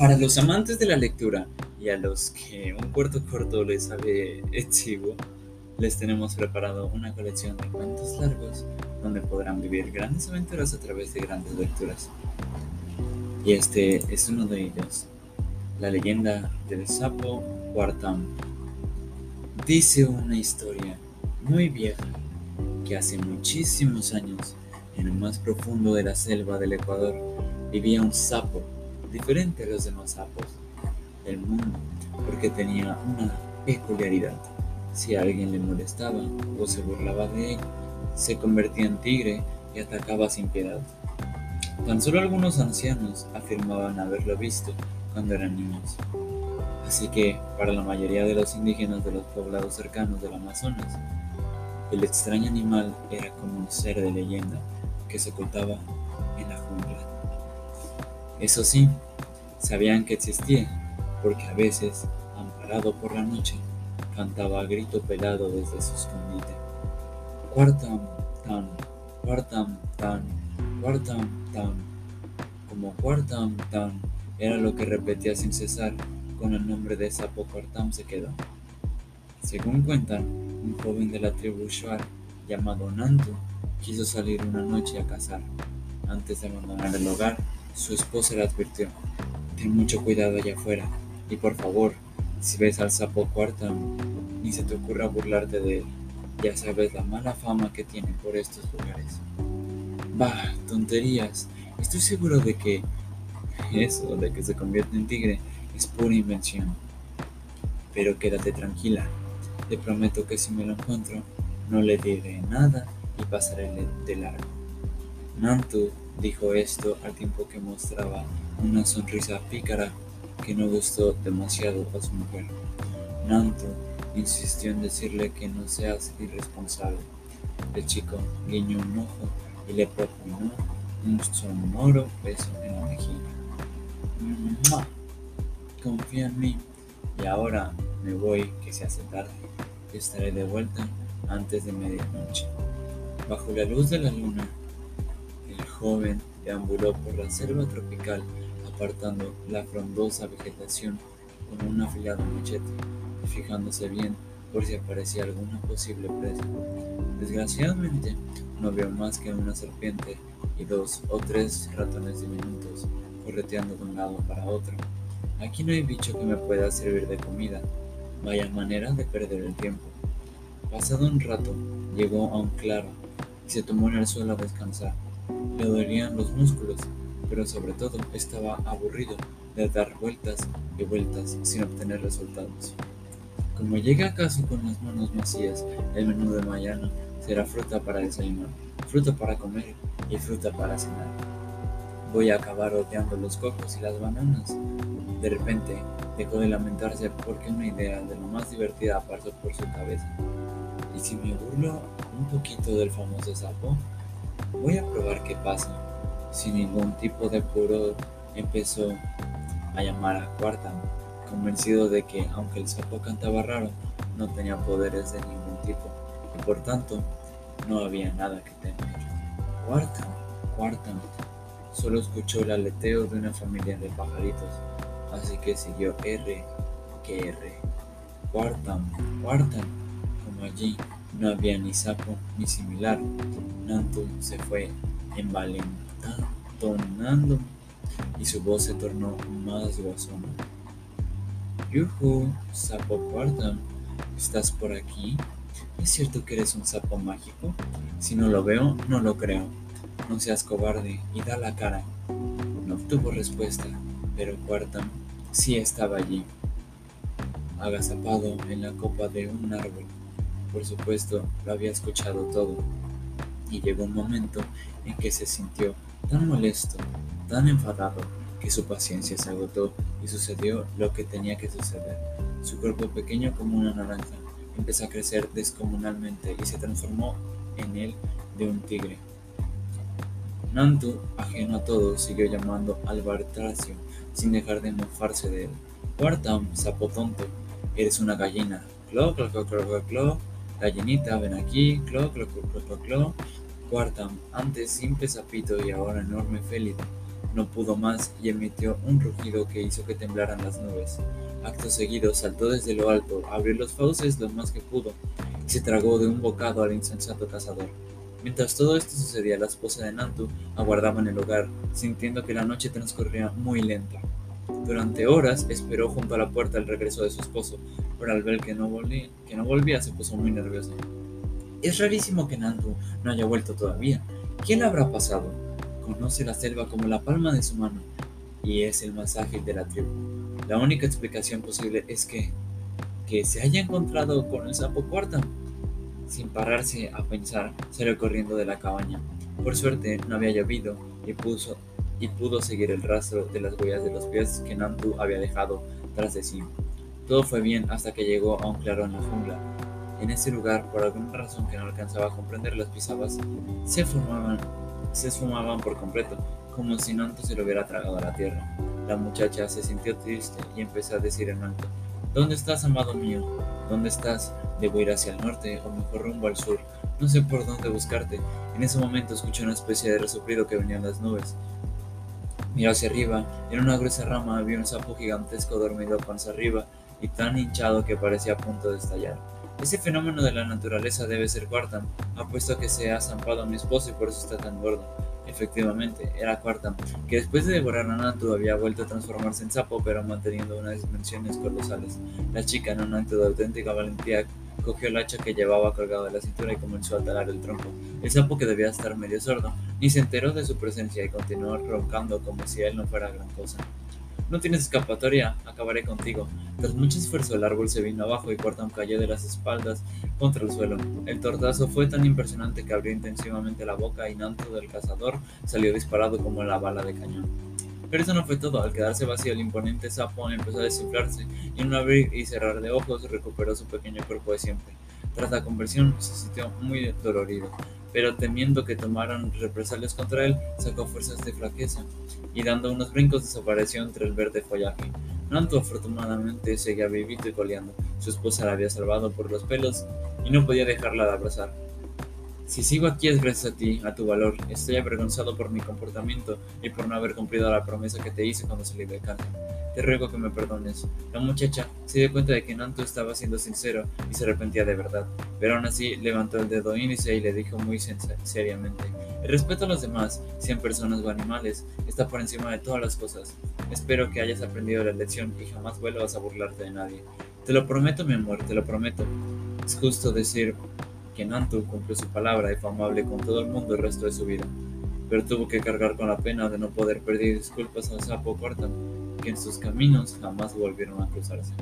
Para los amantes de la lectura y a los que un cuarto corto les sabe exiguo, les tenemos preparado una colección de cuentos largos donde podrán vivir grandes aventuras a través de grandes lecturas. Y este es uno de ellos, la leyenda del sapo Huartam. Dice una historia muy vieja que hace muchísimos años, en el más profundo de la selva del Ecuador, vivía un sapo diferente a los demás sapos del mundo porque tenía una peculiaridad. Si alguien le molestaba o se burlaba de él, se convertía en tigre y atacaba sin piedad. Tan solo algunos ancianos afirmaban haberlo visto cuando eran niños. Así que, para la mayoría de los indígenas de los poblados cercanos del Amazonas, el extraño animal era como un ser de leyenda que se ocultaba en la jungla. Eso sí, sabían que existía, porque a veces, amparado por la noche, cantaba a grito pelado desde su escondite. Cuartam tan, cuartam tan, cuartam tan. Como cuartam tan era lo que repetía sin cesar, con el nombre de sapo cuartam se quedó. Según cuentan, un joven de la tribu Shuar llamado Nantu quiso salir una noche a cazar. Antes de abandonar el hogar, su esposa le advirtió, ten mucho cuidado allá afuera y por favor, si ves al sapo cuartam, ni se te ocurra burlarte de él. Ya sabes la mala fama que tiene por estos lugares. Bah, tonterías. Estoy seguro de que eso de que se convierte en tigre es pura invención. Pero quédate tranquila. Te prometo que si me lo encuentro, no le diré nada y pasaré de largo. Nantu dijo esto al tiempo que mostraba una sonrisa pícara que no gustó demasiado a su mujer. Nantu insistió en decirle que no seas irresponsable. El chico guiñó un ojo y le propinó un sonoro beso en la mejilla. Confía en mí. Y ahora me voy, que se hace tarde. Estaré de vuelta antes de medianoche. Bajo la luz de la luna, joven deambuló por la selva tropical apartando la frondosa vegetación con un afilado machete y fijándose bien por si aparecía alguna posible presa. Desgraciadamente, no vio más que una serpiente y dos o tres ratones diminutos correteando de un lado para otro. Aquí no hay bicho que me pueda servir de comida. Vaya manera de perder el tiempo. Pasado un rato, llegó a un claro y se tomó en el suelo a descansar. Le dolían los músculos pero sobre todo estaba aburrido de dar vueltas y vueltas sin obtener resultados. Como llegue a casa con las manos vacías, el menú de mañana será fruta para desayunar, fruta para comer y fruta para cenar. Voy a acabar odiando los cocos y las bananas. De repente dejó de lamentarse porque una idea de lo más divertida pasó por su cabeza. ¿Y si me burlo un poquito del famoso sapo? Voy a probar qué pasa sin ningún tipo de pudor, empezó a llamar a Quartam, convencido de que, aunque el sapo cantaba raro, no tenía poderes de ningún tipo y por tanto no había nada que temer. Quartam, Quartam, solo escuchó el aleteo de una familia de pajaritos, así que siguió R que R. Quartam, Quartam, como allí no había ni sapo ni similar, Nantu se fue envalentonado tonando y su voz se tornó más guasona. Yuhu, sapo Quartam, ¿estás por aquí? ¿Es cierto que eres un sapo mágico? Si no lo veo, no lo creo. No seas cobarde y da la cara. No obtuvo respuesta, pero Quartam sí estaba allí, agazapado en la copa de un árbol. Por supuesto, lo había escuchado todo, y llegó un momento en que se sintió tan molesto, tan enfadado, que su paciencia se agotó y sucedió lo que tenía que suceder. Su cuerpo pequeño como una naranja empezó a crecer descomunalmente y se transformó en el de un tigre. Nantu, ajeno a todo, siguió llamando al Bartracio sin dejar de mofarse de él. Quartam, sapo tonto, eres una gallina. Clo, clo, clo, clo, clo, gallinita, ven aquí. Clo, clo, clo, clo, clo, clo. Quartam, antes simple sapito y ahora enorme félido. no pudo más y emitió un rugido que hizo que temblaran las nubes. Acto seguido saltó desde lo alto, abrió los fauces lo más que pudo y se tragó de un bocado al insensato cazador. Mientras todo esto sucedía, la esposa de Nantu aguardaba en el hogar, sintiendo que la noche transcurría muy lenta. Durante horas esperó junto a la puerta el regreso de su esposo, pero al ver que no volvía, que no volvía se puso muy nervioso. Es rarísimo que Nantu no haya vuelto todavía. ¿Qué le habrá pasado? Conoce la selva como la palma de su mano y es el más ágil de la tribu. La única explicación posible es que, que se haya encontrado con el sapo cuarta. Sin pararse a pensar, salió corriendo de la cabaña. Por suerte no había llovido y, puso, y pudo seguir el rastro de las huellas de los pies que Nantu había dejado tras de sí. Todo fue bien hasta que llegó a un claro en la jungla. En ese lugar, por alguna razón que no alcanzaba a comprender, las pisadas se formaban, se esfumaban por completo, como si Nantu se lo hubiera tragado a la tierra. La muchacha se sintió triste y empezó a decir en alto, ¿Dónde estás, amado mío? ¿Dónde estás? Debo ir hacia el norte o mejor rumbo al sur. No sé por dónde buscarte. En ese momento escuché una especie de resoplido que venía en las nubes. Miró hacia arriba, en una gruesa rama había un sapo gigantesco dormido panza arriba y tan hinchado que parecía a punto de estallar. Ese fenómeno de la naturaleza debe ser Quartam, apuesto a que se ha zampado a mi esposo y por eso está tan gordo. Efectivamente, era Quartam, que después de devorar a Nantu había vuelto a transformarse en sapo, pero manteniendo unas dimensiones colosales. La chica, en un acto de auténtica valentía, cogió el hacha que llevaba colgado de la cintura y comenzó a talar el tronco. El sapo, que debía estar medio sordo, ni se enteró de su presencia y continuó roncando como si él no fuera gran cosa. No tienes escapatoria, acabaré contigo. Tras mucho esfuerzo el árbol se vino abajo y Quartam cayó de las espaldas contra el suelo. El tortazo fue tan impresionante que abrió intensivamente la boca y Nanto del cazador salió disparado como la bala de cañón. Pero eso no fue todo. Al quedarse vacío, el imponente sapo empezó a desinflarse y en un abrir y cerrar de ojos recuperó su pequeño cuerpo de siempre. Tras la conversión se sintió muy dolorido, pero temiendo que tomaran represalias contra él, sacó fuerzas de flaqueza y dando unos brincos desapareció entre el verde follaje. Nanto afortunadamente seguía vivito y coleando. Su esposa la había salvado por los pelos y no podía dejarla de abrazar. Si sigo aquí es gracias a ti, a tu valor. Estoy avergonzado por mi comportamiento y por no haber cumplido la promesa que te hice cuando salí de casa. Te ruego que me perdones. La muchacha se dio cuenta de que Nanto estaba siendo sincero y se arrepentía de verdad, pero aún así levantó el dedo índice y le dijo muy seriamente, el respeto a los demás, sean personas o animales, está por encima de todas las cosas. Espero que hayas aprendido la lección y jamás vuelvas a burlarte de nadie. Te lo prometo, mi amor, te lo prometo. Es justo decir que Nantu cumplió su palabra y fue amable con todo el mundo el resto de su vida, pero tuvo que cargar con la pena de no poder pedir disculpas al sapo Cortan, que en sus caminos jamás volvieron a cruzarse.